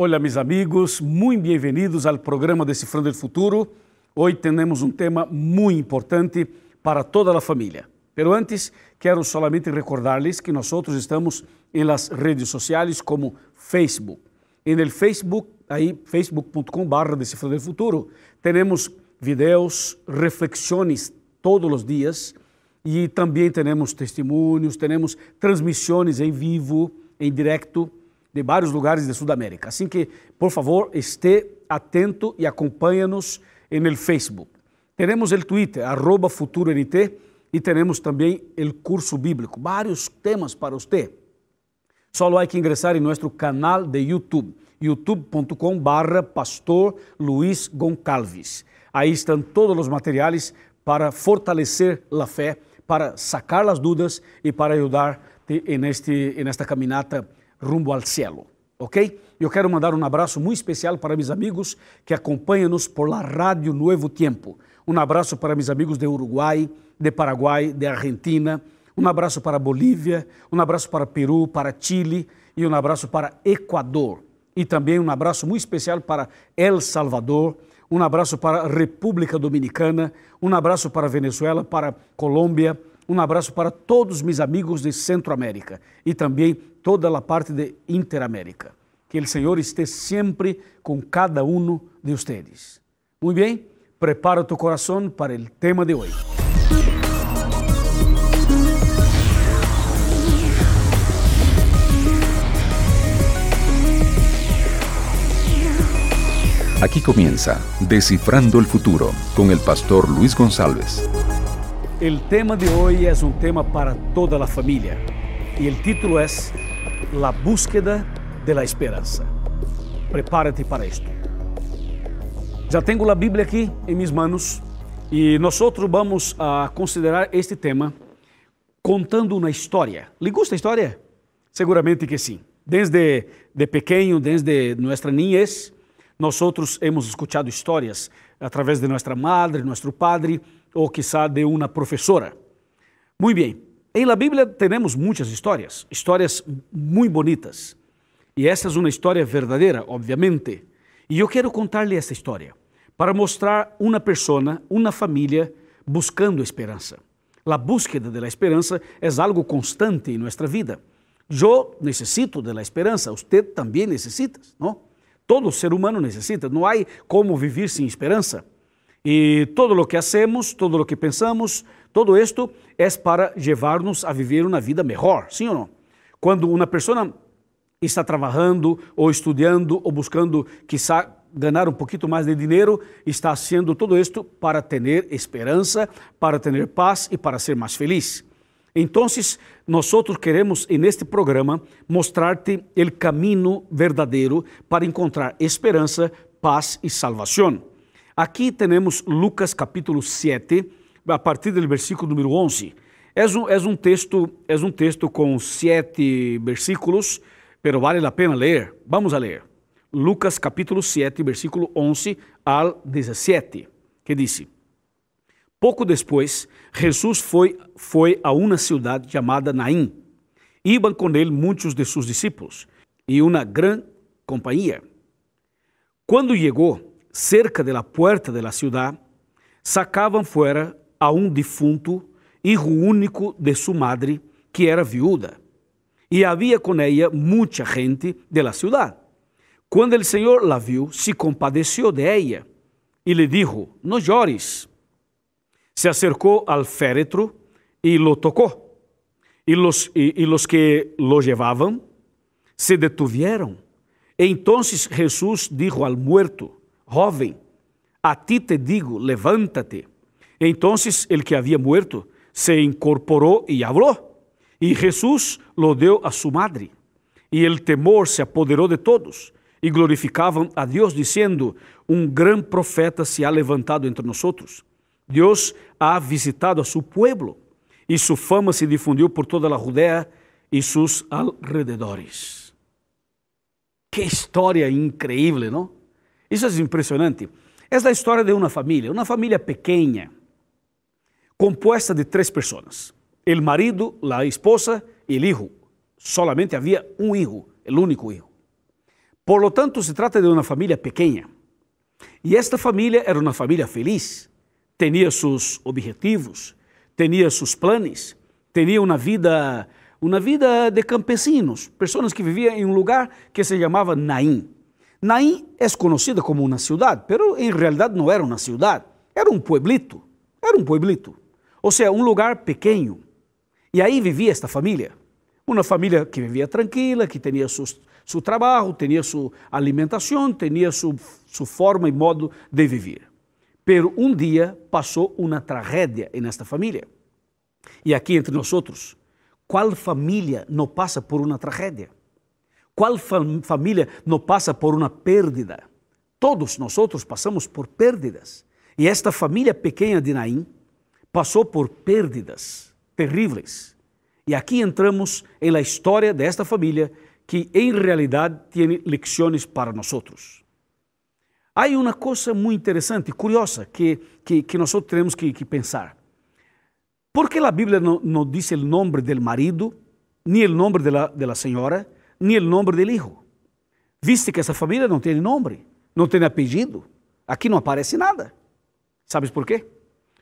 Hola mis amigos, muy bienvenidos al programa Descifrando el Futuro. Hoy tenemos un tema muy importante para toda la familia. Pero antes, quero solamente recordarles que nosotros estamos en las redes sociales como Facebook. En el Facebook, ahí facebook.com barra Descifrando el Futuro, tenemos videos, reflexiones todos los días e também temos testemunhos, temos transmissões em vivo, em direto, de vários lugares de Sudamérica. Assim que, por favor, esteja atento e acompanhe-nos no Facebook. Temos o Twitter, arroba FuturoNT, e temos também o curso bíblico, vários temas para você. Só há que ingressar em nosso canal de YouTube, youtube.com barra Pastor Luiz Goncalves. Aí estão todos os materiais para fortalecer a fé, para sacar as dúvidas e para ajudar em este, esta caminata rumbo ao cielo. Ok? Eu quero mandar um abraço muito especial para meus amigos que acompanham-nos por la Rádio Nuevo Tiempo. Um abraço para meus amigos de Uruguai, de Paraguai, de Argentina. Um abraço para Bolívia, um abraço para Peru, para Chile e um abraço para Equador. E também um abraço muito especial para El Salvador, um abraço para República Dominicana, um abraço para Venezuela, para Colômbia, um abraço para todos meus amigos de Centroamérica e também toda a parte de Interamérica. Que o Senhor esteja sempre com cada um de vocês. Muito bem, prepara tu coração para o tema de hoje. Aquí comienza Descifrando el Futuro con el pastor Luis González. El tema de hoy es un tema para toda la familia y el título es La búsqueda de la esperanza. Prepárate para esto. Já tenho a Bíblia aqui em minhas manos e nós vamos a considerar este tema contando uma história. ¿Le gusta a história? Seguramente que sim. Desde de pequeno, desde nossa niñez, nós hemos escuchado histórias através de nossa madre, nosso padre ou quizá de uma professora. Muito bem, em la Bíblia temos muitas histórias, histórias muito bonitas. E essa é uma história verdadeira, obviamente. E eu quero contar-lhe essa história para mostrar uma pessoa, uma família buscando esperança. A búsqueda da esperança é algo constante em nossa vida. Eu necessito da esperança, você também necessita, não? Todo ser humano necessita, não há como viver sem esperança. E todo o que hacemos, todo o que pensamos, todo isto é para levar-nos a viver uma vida melhor, sim ou não? Quando uma pessoa está trabalhando ou estudando ou buscando, quizá, ganhar um pouquinho mais de dinheiro, está fazendo todo isto para ter esperança, para ter paz e para ser mais feliz. Então, nós queremos, neste programa, mostrar-te o caminho verdadeiro para encontrar esperança, paz e salvação. Aqui temos Lucas capítulo 7, a partir do versículo número 11. É um, é um, texto, é um texto com sete versículos, pero vale a pena ler. Vamos a ler. Lucas capítulo 7, versículo 11 al 17, que diz: Pouco depois, Jesus foi, foi a uma cidade chamada Naim. Iban com ele muitos de seus discípulos e uma grande companhia. Quando chegou cerca de la puerta de la ciudad, sacavam fora a um defunto, hijo único de sua madre, que era viúda. E havia com ela muita gente de la ciudad. Quando o Senhor la viu, se compadeceu de ella e lhe dijo: No llores se acercou al féretro e lo tocou. E los, e, e los que lo llevavam se detuvieron. Entonces Jesús dijo al muerto, joven, a ti te digo, levántate. Entonces el que había muerto se incorporó y habló. Y Jesús lo dio a su madre. Y el temor se apoderó de todos. Y glorificaban a Dios diciendo, un gran profeta se ha levantado entre nosotros Deus ha visitado a seu pueblo e sua fama se difundiu por toda a Judea e seus alrededores. Que história increíble, não? Isso é impressionante. É a história de uma família, uma família pequena, composta de três pessoas: o marido, a esposa e o hijo. Solamente havia um hijo, o único hijo. Por lo tanto, se trata de uma família pequena. E esta família era uma família feliz. Tinha seus objetivos, tinha seus planos, tinha uma vida, uma vida de campesinos, pessoas que viviam em um lugar que se chamava Naim. Naim é conhecida como uma cidade, mas em realidade não era uma cidade, era um pueblito, era um pueblito. Ou seja, um lugar pequeno. E aí vivia esta família. Uma família que vivia tranquila, que tinha seu trabalho, tinha sua alimentação, tinha sua, sua forma e modo de viver. Pero um dia passou uma tragédia nesta família. E aqui entre nós qual família não passa por uma tragédia? Qual fam família não passa por uma pérdida? Todos nós passamos por pérdidas. E esta família pequena de Naim passou por pérdidas terríveis. E aqui entramos em la história desta família que em realidade tem lições para nós. Há uma coisa muito interessante, curiosa, que, que, que nós temos que, que pensar. ¿Por qué la Biblia no, no, dice el nombre del marido, de la, de la señora, ni el nombre del hijo? Viste que essa família não tem nome, não tem apelido. Aqui não aparece nada. Sabes por quê?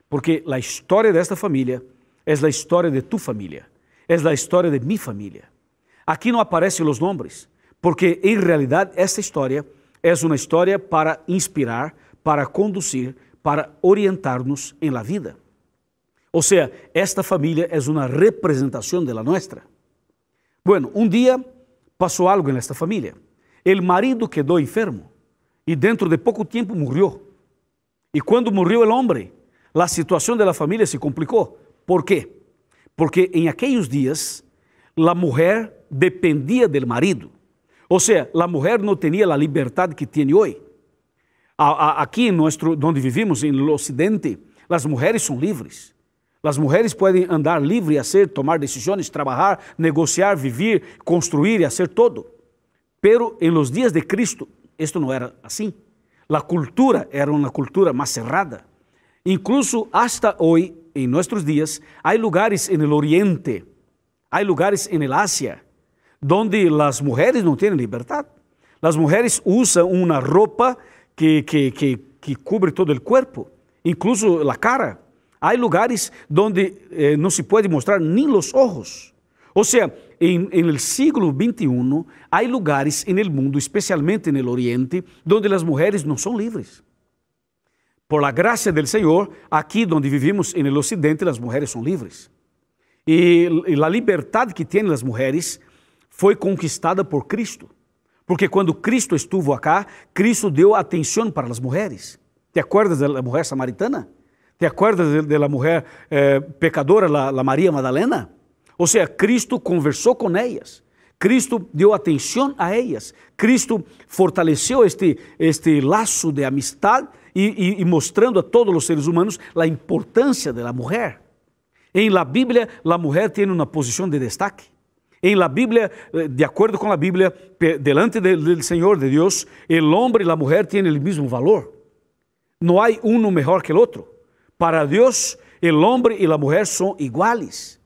Porque a história desta família é a história de tu família, é a história de minha família. Aqui não aparecem os nomes, porque em realidade esta história é uma história para inspirar, para conduzir, para orientar-nos em la vida. Ou seja, esta família é uma representação da nossa. Bueno, um dia passou algo nesta família. O marido quedou enfermo e dentro de pouco tempo morreu. E quando morreu o homem, a situação da família se complicou. Por quê? Porque em aqueles dias a mulher dependia do marido. Ou seja, a mulher não tinha a liberdade que tem hoje. Aqui, nosso, onde vivimos, no Ocidente, as mulheres são livres. As mulheres podem andar livre a ser, tomar decisões, trabalhar, negociar, viver, construir e fazer todo. Pero em los dias de Cristo, isto não era assim. A cultura era uma cultura mais cerrada. Incluso hasta hoje, em nossos dias, há lugares no Oriente, há lugares em Ásia, onde as mulheres não têm liberdade. As mulheres usam uma roupa que, que, que, que cobre todo o corpo, incluso a cara. Há lugares onde eh, não se pode mostrar nem os olhos. Ou seja, em, em siglo XXI, há lugares no mundo, especialmente no Oriente, onde as mulheres não são livres. Por la gracia del Senhor, aqui onde vivimos no Ocidente, as mulheres são livres. E, e a liberdade que têm as mulheres foi conquistada por Cristo. Porque quando Cristo estuvo acá, Cristo deu atenção para as mulheres. Te acordas da mulher samaritana? ¿Te acuerdas de, de la mujer eh, pecadora, la, la María Magdalena? Ou seja, Cristo conversou com elas. Cristo deu atenção a elas. Cristo fortaleceu este, este laço de amistade e, mostrando a todos os seres humanos a importância da mulher. Em la Bíblia, a mulher tem uma posição de destaque. Em la Bíblia, eh, de acordo com a Bíblia, delante do Senhor, de Deus, o homem e a mulher têm o mesmo valor. Não há um melhor que o outro. Para Deus, el hombre y la mujer son iguales.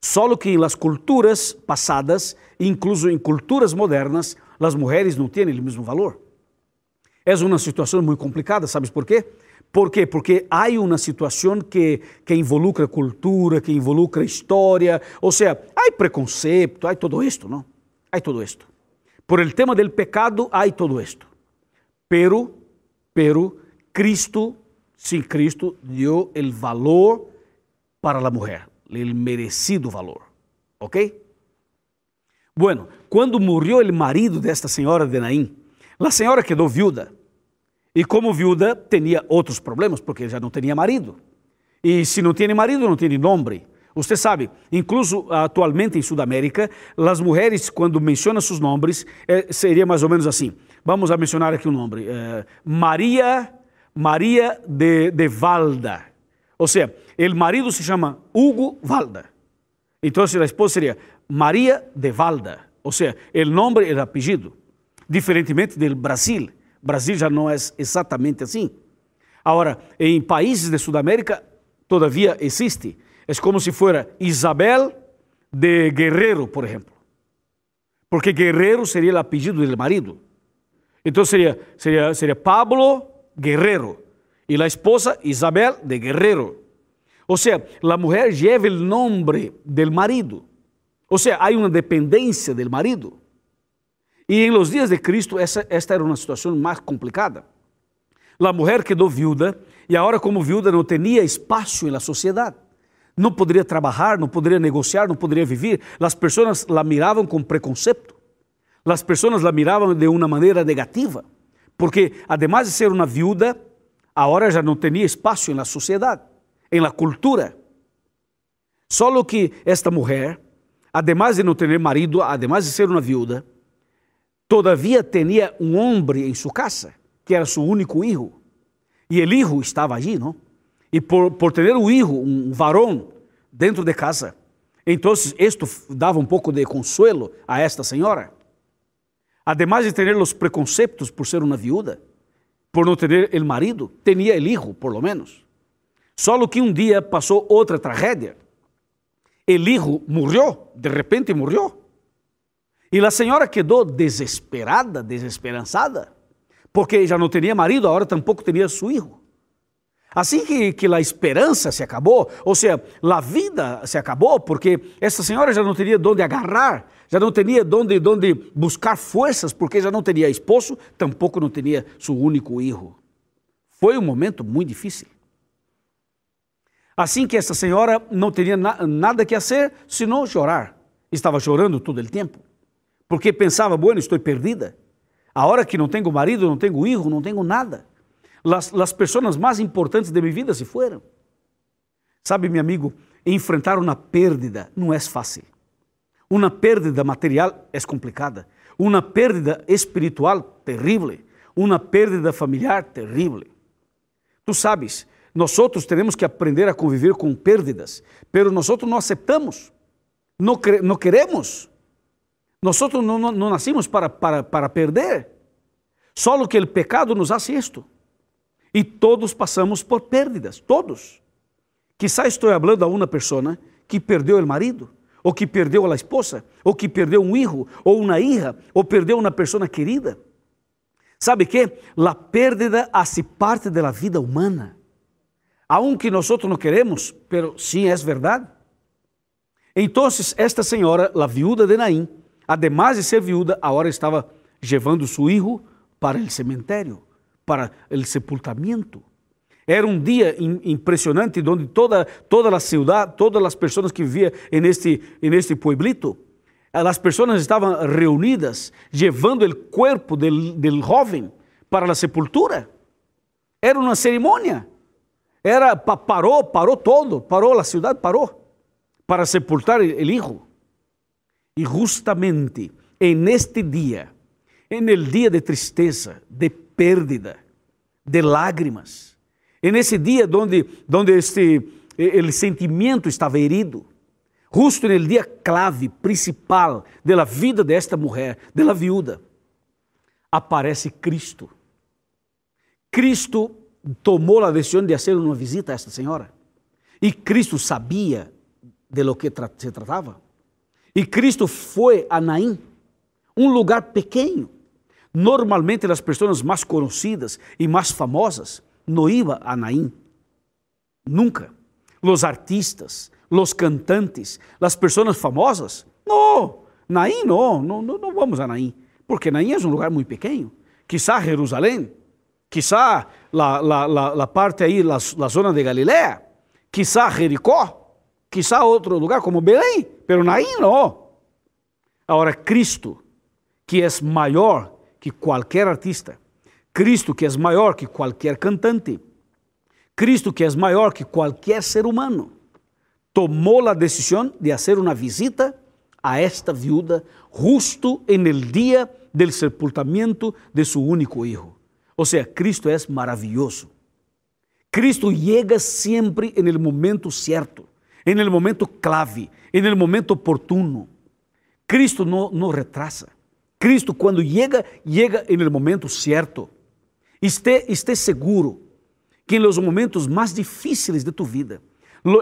Solo que en las culturas pasadas, incluso en culturas modernas, las mujeres no tienen el mismo valor. Es una situación muy complicada, ¿sabes por qué? Por? Porque há uma situação que, que involucra cultura, que involucra história, ou seja, há preconceito, há todo isto, não? Há todo isto. Por el tema del pecado, há todo isto. Pero, pero, Cristo Sim, Cristo deu o valor para a mulher, o merecido valor. ¿Ok? Bueno, quando morreu o marido desta senhora de Naim, a senhora quedou viúva. E como viúva, tinha outros problemas, porque já não tinha marido. E se não tem marido, não tem nome. Você sabe, incluso atualmente em Sudamérica, as mulheres, quando mencionam seus nomes, eh, seria mais ou menos assim. Vamos a mencionar aqui um nome: eh, Maria María de, de Valda. O sea, el marido se llama Hugo Valda. Entonces la esposa sería María de Valda. O sea, el nombre el apellido. Diferentemente del Brasil. Brasil já não é exatamente assim. Agora, em países de Sudamérica, todavia existe. É como se fosse Isabel de Guerrero, por exemplo. Porque Guerrero seria o apelido do marido. Então seria, seria, seria Pablo Guerrero e a esposa Isabel de Guerrero. Ou seja, a mulher leva o nome do marido. Ou seja, há uma dependência do marido. E em los dias de Cristo, essa, esta era uma situação mais complicada. A mulher quedou viúva e agora, como viúva, não tinha espaço na sociedade. Não poderia trabalhar, não poderia negociar, não poderia viver. As pessoas la miravam com preconceito. As pessoas la miravam de uma maneira negativa. Porque, además de ser uma viúva, agora já não tinha espaço na sociedade, na cultura. Só que esta mulher, además de não ter marido, además de ser uma viúva, todavia tinha um homem em sua casa, que era seu único filho. E o filho estava allí, não? E por, por ter um filho, um varão, dentro de casa, então isto dava um pouco de consuelo a esta senhora. Además de ter os preconceitos por ser uma viúva, por não ter o marido, tinha o hijo, por lo menos. Só que um dia passou outra tragédia. O hijo morreu, de repente morreu. E a senhora quedou desesperada, desesperançada, porque já não tinha marido, agora tampouco tinha seu filho. Assim que, que a esperança se acabou, ou seja, a vida se acabou, porque essa senhora já não teria de onde agarrar, já não teria de onde, de onde buscar forças, porque já não teria esposo, tampouco não teria seu único filho. Foi um momento muito difícil. Assim que essa senhora não teria na, nada que fazer senão chorar. Estava chorando todo o tempo, porque pensava, bueno, estou perdida. A hora que não tenho marido, não tenho filho, não tenho nada. Las, pessoas mais importantes de minha vida se foram. Sabe, meu amigo, enfrentar uma perda não é fácil. Uma perda material é complicada. Uma perda espiritual terrível. Uma perda familiar terrível. Tu sabes, nós temos que aprender a conviver com perdas, pero nós não aceitamos, não, não queremos. Nós não, não, não para, para, para perder. Só que o pecado nos hace isto. E todos passamos por perdas, todos. Quizá estou falando a uma pessoa que perdeu o marido, ou que perdeu a esposa, ou que perdeu um filho, ou uma hija, ou perdeu uma pessoa querida. ¿Sabe que? A pérdida hace parte da vida humana. Aunque nós não queremos, pero sim é verdade. Então, esta senhora, a viúva de Naim, además de ser viúva, agora estava levando seu filho para o cemitério para o sepultamento. Era um dia impressionante onde toda, toda a cidade, todas as pessoas que viviam neste, neste pueblito, as pessoas estavam reunidas, levando o corpo del, jovem para a sepultura. Era uma cerimônia. Era parou, parou todo, parou a cidade, parou para sepultar o hijo. E justamente en este dia, en el dia de tristeza, de pérdida, de lágrimas. E nesse dia onde, onde este, el sentimento estava herido, justo no dia clave, principal da vida desta mulher, da viúva, aparece Cristo. Cristo tomou a decisão de fazer uma visita a esta senhora. E Cristo sabia de lo que tra se tratava. E Cristo foi a Naim, um lugar pequeno, Normalmente as pessoas mais conhecidas e mais famosas não iam a Naim. Nunca. Os artistas, os cantantes, as pessoas famosas, não. Naim não, não, não vamos a Naim. Porque Naim é um lugar muito pequeno. Quizá Jerusalém, quizá la, la, la, la parte aí, la, zona de Galiléia, quizá Jericó, quizá outro lugar como Belém, pero Naim não. Agora, Cristo, que é maior que qualquer artista, Cristo que é maior que qualquer cantante, Cristo que é maior que qualquer ser humano, tomou a decisão de fazer uma visita a esta viúva justo en el dia del sepultamento de su único hijo. Ou seja, Cristo é maravilhoso. Cristo chega sempre en el momento certo, en el momento clave, en el momento oportuno. Cristo não retrasa. Cristo, quando chega, chega no momento certo. Esté, esté seguro que nos momentos mais difíceis de tu vida,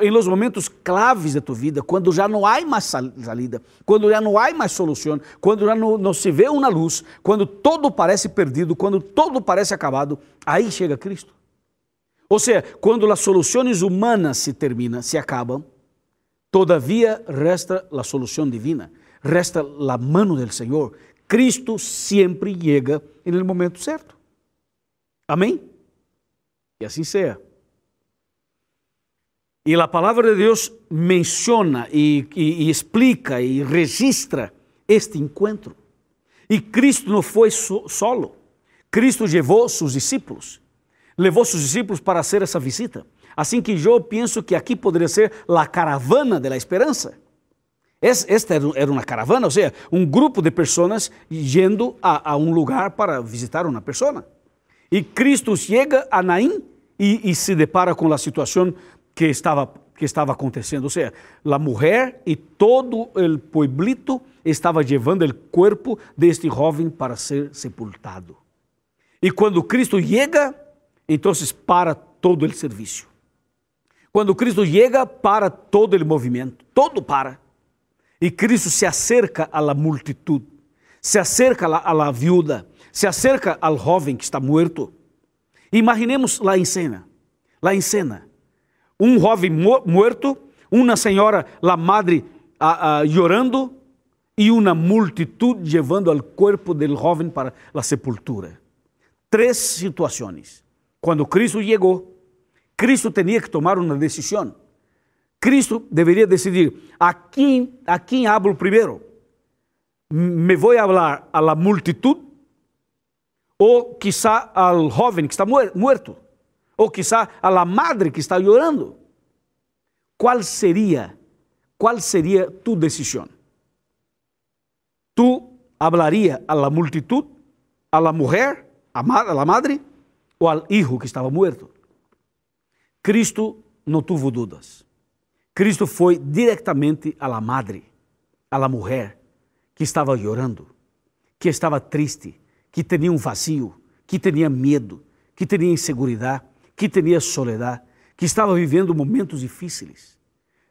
em los momentos claves de tu vida, quando já não há mais salida, quando já não há mais solução, quando já não, não, se vê uma luz, quando todo parece perdido, quando todo parece acabado, aí chega Cristo. Ou seja, quando as soluções humanas se terminam, se acabam, todavia resta a solução divina, resta a mão do Senhor. Cristo sempre chega no momento certo. Amém? E assim seja. E a palavra de Deus menciona e, e, e, explica e registra este encontro. E Cristo não foi so, solo. Cristo levou seus discípulos. Levou seus discípulos para fazer essa visita. Assim que eu penso que aqui poderia ser a caravana da esperança. Esta era uma caravana, ou seja, um grupo de pessoas indo a, a um lugar para visitar uma pessoa. E Cristo chega a Naim e, e se depara com a situação que estava, que estava acontecendo. Ou seja, a mulher e todo o pueblito estava levando o corpo deste jovem para ser sepultado. E quando Cristo chega, então para todo o serviço. Quando Cristo chega, para todo o movimento, todo para. E Cristo se acerca à multitud, se acerca à la viúva, se acerca ao jovem que está morto. Imaginemos lá em cena, lá em cena, um jovem morto, uma senhora, a madre, a, a, chorando e uma multitud levando o corpo do jovem para a sepultura. Três situações. Quando Cristo chegou, Cristo tinha que tomar uma decisão. Cristo deveria decidir a quem, a quem hablo primeiro. Me vou falar la multitud ou quizá ao jovem que está muerto ou quizá a la madre que está chorando. Qual seria, qual seria tu decisão? Tu hablaria la multitud, mujer, a, la madre ou ao hijo que estava muerto? Cristo não tuvo dúvidas. Cristo foi diretamente a la madre, a la mujer que estava chorando, que estava triste, que tinha um vazio, que tinha medo, que tinha insegurança, que tinha soledade, que estava vivendo momentos difíceis.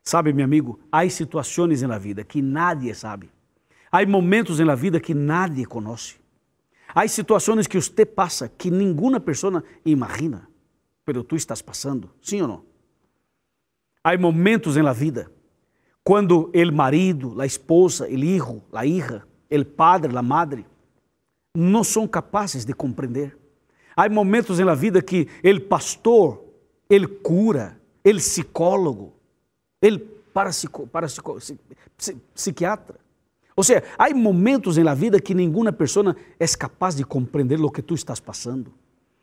Sabe, meu amigo, há situações na vida que nadie sabe. Há momentos na vida que nadie conhece. Há situações que você passa que nenhuma pessoa imagina, pero tu estás passando, sim ou não? Há momentos na vida quando o marido, a esposa, o hijo, a hija, o padre, a madre, não são capazes de compreender. Há momentos na vida que o pastor, ele cura, ele psicólogo, ele parapsico, parapsico, psiquiatra. Ou seja, há momentos na vida que nenhuma pessoa é capaz de compreender o que tu estás passando.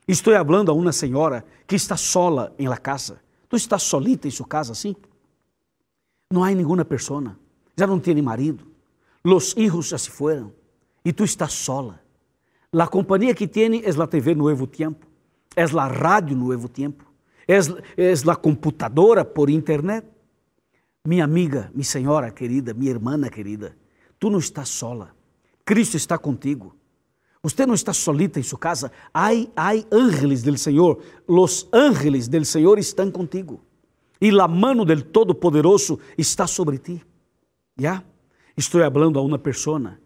Estou falando a uma senhora que está sola em la casa. Tu estás solita em sua casa assim? Não há nenhuma pessoa. Já não tem marido. Os hijos já se foram. E tu estás sola. La companhia que tem é a TV Nuevo Tempo, é a rádio Nuevo Tempo, é, é a computadora por internet. Minha amiga, minha senhora querida, minha irmã querida, tu não estás sola. Cristo está contigo. Você não está solita em sua casa. Hay, hay ángeles del Senhor. Los ángeles del Senhor estão contigo. E a mano del Todo-Poderoso está sobre ti. Já? Estou falando a uma pessoa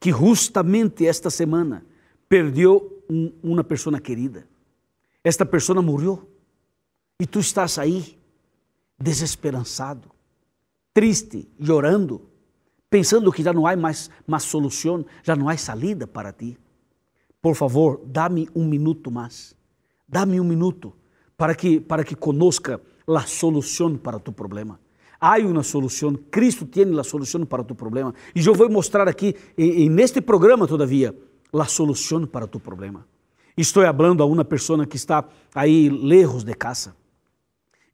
que justamente esta semana perdeu um, uma pessoa querida. Esta pessoa morreu. E tu estás aí, desesperançado, triste, chorando, pensando que já não há mais, mais solução, já não há saída para ti. Por favor, dá-me um minuto mais. Dá-me um minuto para que, para que conozca a solução para tu problema. Há uma solução, Cristo tem a solução para tu problema. E eu vou mostrar aqui, neste programa, todavia, a solução para tu problema. Estou falando a uma pessoa que está aí lejos de casa.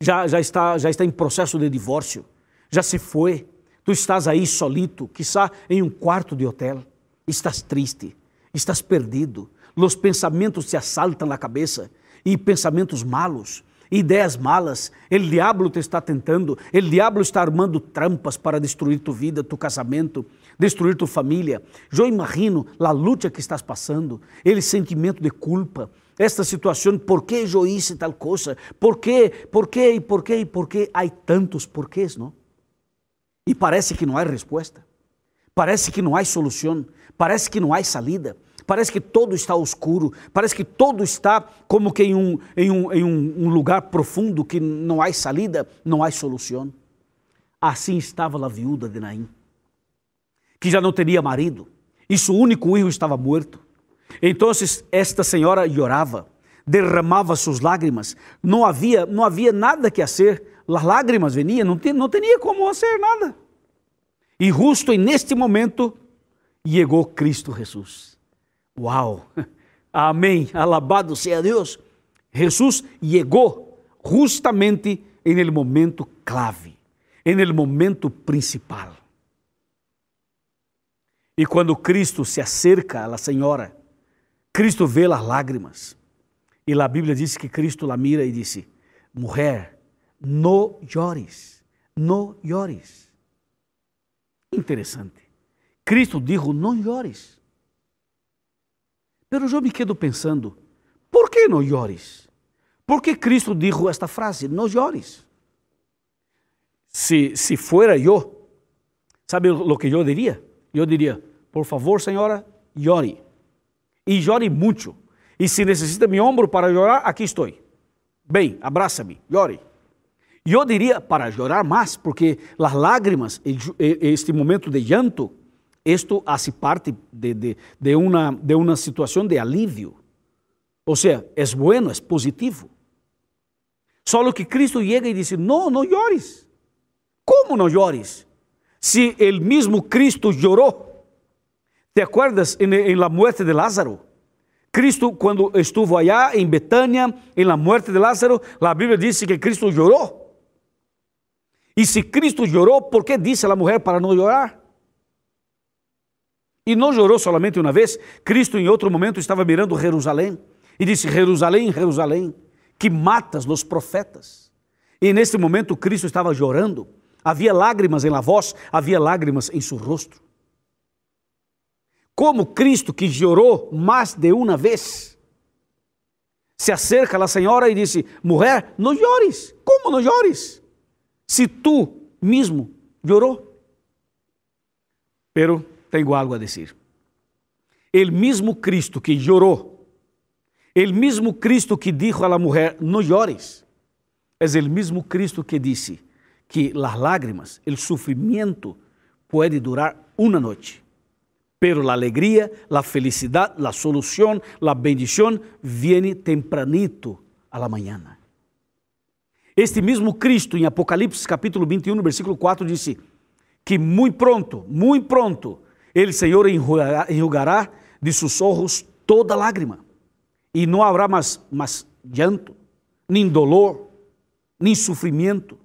Já, já, está, já está em processo de divórcio. Já se foi. Tu estás aí solito, quizá em um quarto de hotel. Estás triste, estás perdido. Os pensamentos te assaltam na cabeça e pensamentos malos ideias malas. O diabo te está tentando, o diabo está armando trampas para destruir tu vida, tu casamento, destruir tu família. Eu imagino a luta que estás passando, ele sentimento de culpa, esta situação, por que eu hice tal coisa, por que, por que, e por que, e por que, há tantos porquês, não? E parece que não há resposta, parece que não há solução, parece que não há salida, parece que todo está escuro, parece que todo está como que em um, em um, em um, lugar profundo que não há salida, não há solução. Assim estava a viúva de Naim, que já não teria marido, e seu único filho estava morto. Então esta senhora chorava, derramava suas lágrimas, não havia, não havia nada que fazer, as lágrimas veniam, não, tinha, não tinha como fazer nada. E justo neste momento chegou Cristo Jesus. Uau! Amém. Alabado seja Deus. Jesus chegou justamente em el momento clave, em el momento principal. E quando Cristo se acerca à senhora, Cristo vê as lágrimas. E a Bíblia diz que Cristo la mira e disse: Mulher, no llores, no llores. Interessante. Cristo dijo: Não llores. Pero eu me quedo pensando: por que não llores? Por que Cristo dijo esta frase: Não llores? Se, se fuera eu, sabe o que eu diria? Eu diria: por favor, senhora, llore. E llore muito. E se necessita meu ombro para chorar, aqui estou. Bem, abraça-me, llore. Eu diria para chorar mais, porque as lágrimas, este momento de llanto, isto hace parte de, de, de, uma, de uma situação de alívio. Ou seja, é bueno, é positivo. Só que Cristo chega e diz: Não, não llores. Como não llores? Se o mesmo Cristo chorou ¿Te acuerdas en, la muerte de Lázaro? Cristo, cuando estuvo allá en Betania, en la muerte de Lázaro, la Biblia dice que Cristo lloró. Y si Cristo lloró, ¿por qué dice la mujer para no llorar? E não chorou somente uma vez, Cristo em outro momento estava mirando Jerusalém e disse: Jerusalém, Jerusalém, que matas os profetas. E nesse momento Cristo estava chorando, havia lágrimas em la voz, havia lágrimas em seu rosto como Cristo, que chorou mais de uma vez, se acerca à senhora e disse: Mulher, não chores. Como não chores? Se tu mesmo chorou. Pero tenho algo a dizer. El mesmo Cristo que chorou, el mesmo Cristo que dijo a la mulher: Não chores, é o mesmo Cristo que disse que las lágrimas, el sufrimiento, pode durar uma noite pero la alegría, la felicidad, la solución, la bendición viene tempranito a la mañana. Este mesmo Cristo, em Apocalipse capítulo 21, versículo 4, disse que muito pronto, muito pronto, ele, Senhor, enjugará de olhos toda lágrima, e não haverá mais, mais llanto, nem dolor, nem sofrimento,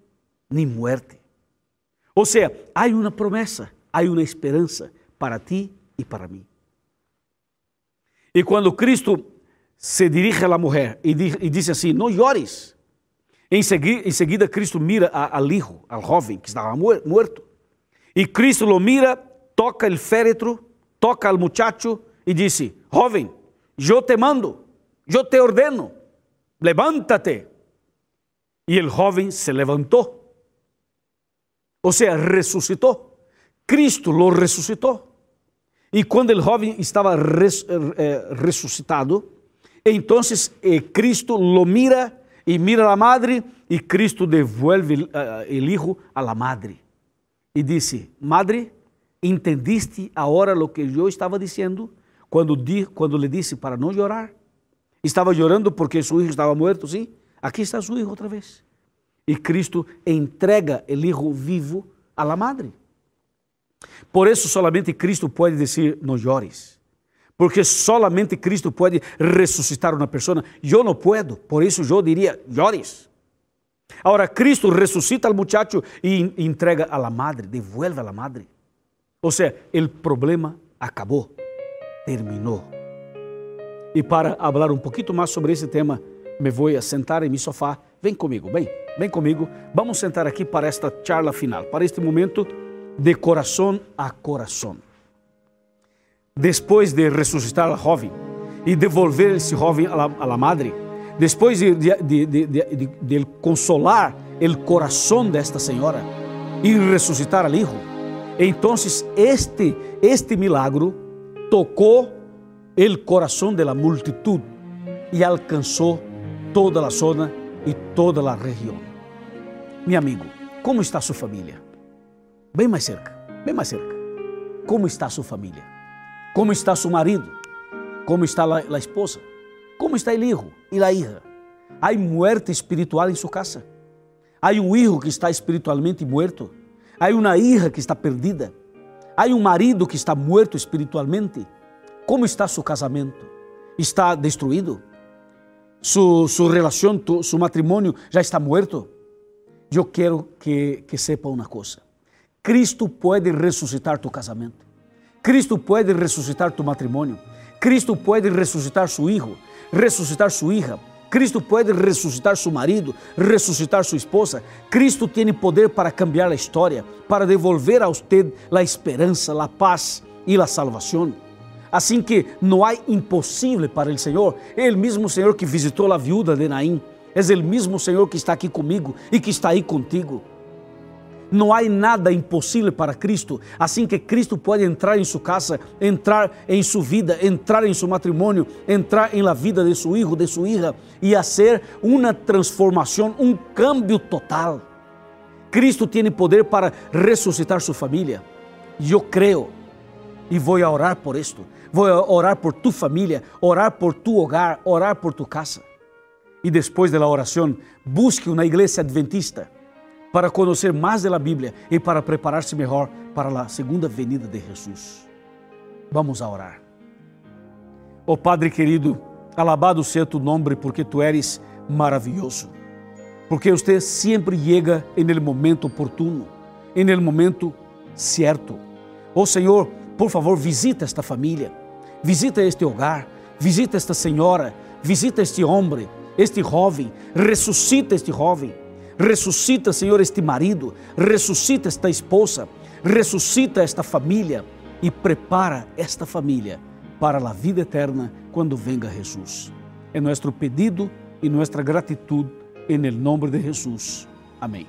nem muerte. Ou seja, há uma promessa, há uma esperança para ti e para mim. E quando Cristo se dirige à mulher e, diz assim: Não chores. Em seguida, em seguida, Cristo mira ao hijo, ao jovem que estava morto. E Cristo lo mira, toca o féretro, toca al muchacho e disse: Jovem, eu te mando, eu te ordeno, levántate. E o jovem se levantou. Ou seja, ressuscitou. Cristo lo ressuscitou. E quando o jovem estava res, eh, ressuscitado, então eh, Cristo lo mira e mira a madre e Cristo devuelve uh, el hijo a la madre. E disse: Madre, entendiste agora o que eu estava dizendo quando, di, quando lhe disse para não chorar? Estava chorando porque seu filho estava morto, sim? Aqui está seu filho outra vez. E Cristo entrega o hijo vivo a la madre. Por isso, solamente Cristo pode dizer: não chores. Porque solamente Cristo pode ressuscitar uma pessoa. Eu não puedo, por isso eu diria: chores. Agora, Cristo ressuscita al muchacho e entrega a la madre, devuelve a la madre. Ou seja, o problema acabou, terminou. E para falar um pouquinho mais sobre esse tema, me vou sentar em meu sofá. Vem comigo, bem, vem comigo. Vamos sentar aqui para esta charla final, para este momento de coração a coração. Depois de ressuscitar a jovem, e devolver esse jovem à la, la madre, depois de, de, de, de, de consolar o coração desta senhora e ressuscitar al hijo, então este, este milagro tocou o coração da multitud e alcançou toda a zona e toda a região. Meu amigo, como está sua família? Bem mais cerca, bem mais cerca. Como está sua família? Como está seu marido? Como está a, esposa? Como está o hijo e a hija? Há muerte espiritual em sua casa? Há um hijo que está espiritualmente muerto? Há uma hija que está perdida? Há um marido que está muerto espiritualmente? Como está seu casamento? Está destruído? Su, su relação, su matrimônio já está muerto? Eu quero que, que sepa uma coisa. Cristo pode ressuscitar tu casamento. Cristo pode ressuscitar tu matrimônio. Cristo pode ressuscitar su hijo, ressuscitar su hija. Cristo pode ressuscitar seu marido, ressuscitar sua esposa. Cristo tem poder para cambiar a história, para devolver a você a esperança, a paz e a salvação. Assim que não há impossível para o Senhor. É o mesmo Senhor que visitou a viúva de Naim. É o mesmo Senhor que está aqui comigo e que está aí contigo. Não há nada impossível para Cristo. Assim que Cristo pode entrar em sua casa, entrar em sua vida, entrar em seu matrimônio, entrar em la vida de seu filho, de sua hija e fazer uma transformação, um cambio total. Cristo tem poder para ressuscitar sua família. Eu creio e vou orar por isto. Vou orar por tu família, orar por tu hogar, orar por tu casa. E depois da oração, busque uma igreja adventista para conhecer mais da Bíblia e para preparar-se melhor para a segunda venida de Jesus. Vamos a orar. Oh Padre querido, alabado seja tu nome porque tu eres maravilhoso. Porque você sempre chega el momento oportuno, el momento certo. Oh Senhor, por favor, visita esta família, visita este hogar, visita esta senhora, visita este homem, este jovem, ressuscita este jovem Ressuscita, Senhor, este marido, ressuscita esta esposa, ressuscita esta família e prepara esta família para a vida eterna quando venga Jesus. É nosso pedido e nossa gratidão em nome de Jesus. Amém.